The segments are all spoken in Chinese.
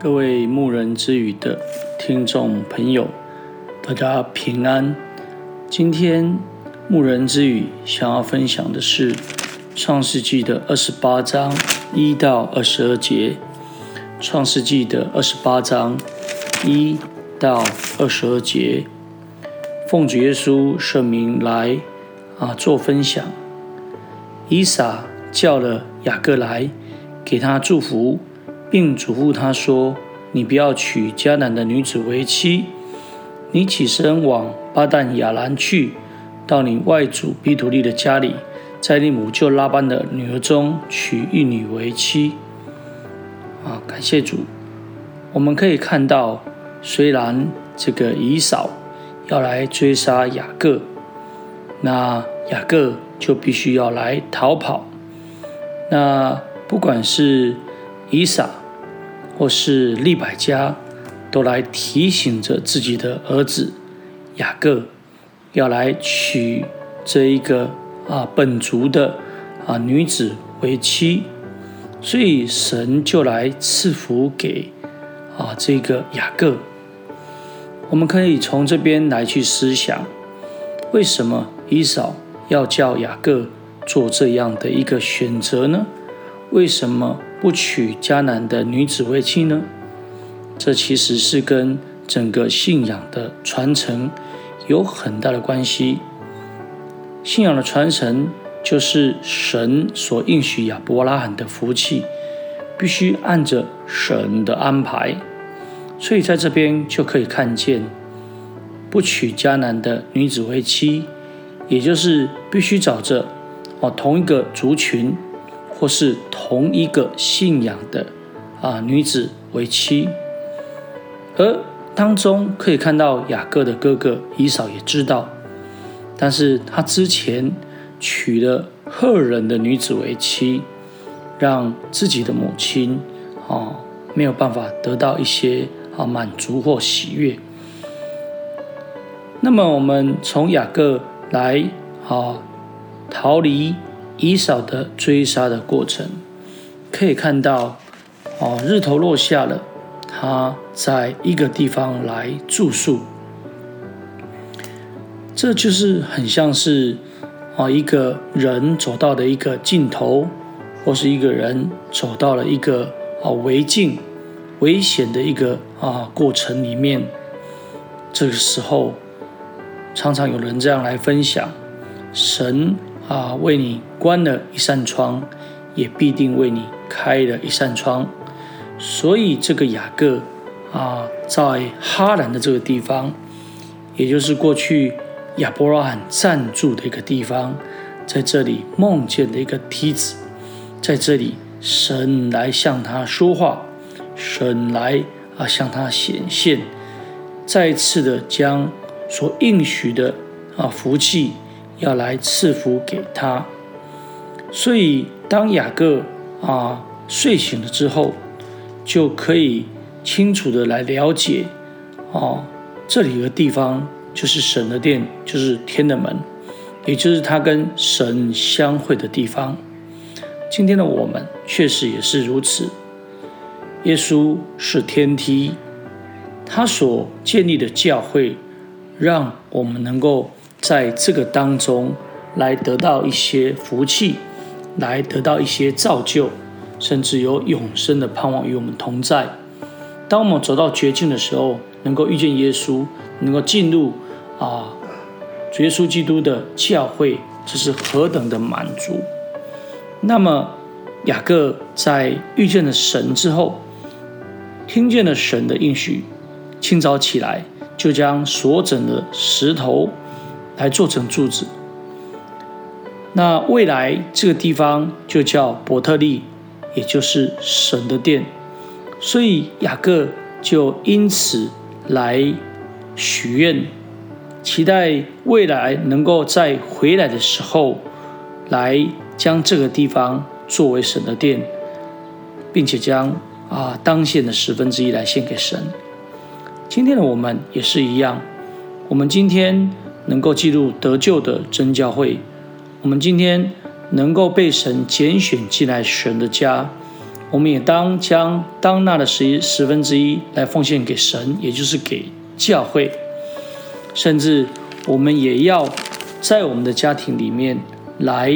各位牧人之语的听众朋友，大家平安。今天牧人之语想要分享的是创世纪的二十八章一到二十二节。创世纪的二十八章一到二十二节，奉主耶稣圣名来啊做分享。以撒叫了雅各来，给他祝福。并嘱咐他说：“你不要娶迦南的女子为妻。你起身往巴旦亚兰去，到你外祖彼土利的家里，在你母舅拉班的女儿中娶一女为妻。”啊，感谢主！我们可以看到，虽然这个以扫要来追杀雅各，那雅各就必须要来逃跑。那不管是伊莎，或是利百加，都来提醒着自己的儿子雅各，要来娶这一个啊本族的啊女子为妻，所以神就来赐福给啊这个雅各。我们可以从这边来去思想，为什么伊扫要叫雅各做这样的一个选择呢？为什么？不娶迦南的女子为妻呢？这其实是跟整个信仰的传承有很大的关系。信仰的传承就是神所应许亚伯拉罕的福气，必须按着神的安排。所以在这边就可以看见，不娶迦南的女子为妻，也就是必须找着哦同一个族群。或是同一个信仰的啊女子为妻，而当中可以看到雅各的哥哥以扫也知道，但是他之前娶了赫人的女子为妻，让自己的母亲啊没有办法得到一些啊满足或喜悦。那么我们从雅各来啊逃离。以扫的追杀的过程，可以看到，哦，日头落下了，他在一个地方来住宿，这就是很像是啊一个人走到了一个尽头，或是一个人走到了一个啊危境、危险的一个啊过程里面，这个时候，常常有人这样来分享，神。啊，为你关了一扇窗，也必定为你开了一扇窗。所以这个雅各啊，在哈兰的这个地方，也就是过去亚伯拉罕暂住的一个地方，在这里梦见的一个梯子，在这里神来向他说话，神来啊向他显现，再次的将所应许的啊福气。要来赐福给他，所以当雅各啊睡醒了之后，就可以清楚的来了解，哦，这里的地方就是神的殿，就是天的门，也就是他跟神相会的地方。今天的我们确实也是如此，耶稣是天梯，他所建立的教会，让我们能够。在这个当中，来得到一些福气，来得到一些造就，甚至有永生的盼望与我们同在。当我们走到绝境的时候，能够遇见耶稣，能够进入啊，主耶稣基督的教会，这是何等的满足！那么雅各在遇见了神之后，听见了神的应许，清早起来就将所整的石头。来做成柱子，那未来这个地方就叫伯特利，也就是神的殿，所以雅各就因此来许愿，期待未来能够在回来的时候，来将这个地方作为神的殿，并且将啊当献的十分之一来献给神。今天的我们也是一样，我们今天。能够进入得救的真教会，我们今天能够被神拣选进来神的家，我们也当将当纳的十一十分之一来奉献给神，也就是给教会。甚至我们也要在我们的家庭里面来，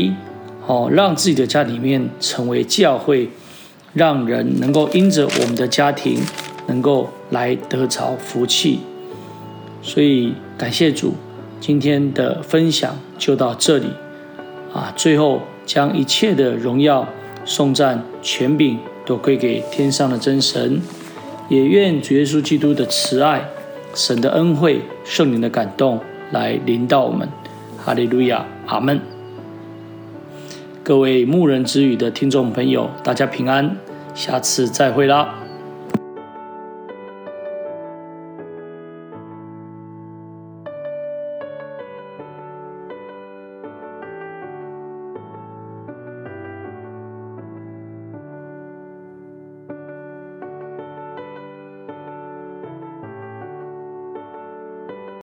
哦，让自己的家里面成为教会，让人能够因着我们的家庭能够来得着福气。所以感谢主，今天的分享就到这里啊！最后将一切的荣耀、颂赞、权柄。都归给天上的真神，也愿主耶稣基督的慈爱、神的恩惠、圣灵的感动来临到我们。哈利路亚，阿门。各位牧人之语的听众朋友，大家平安，下次再会啦。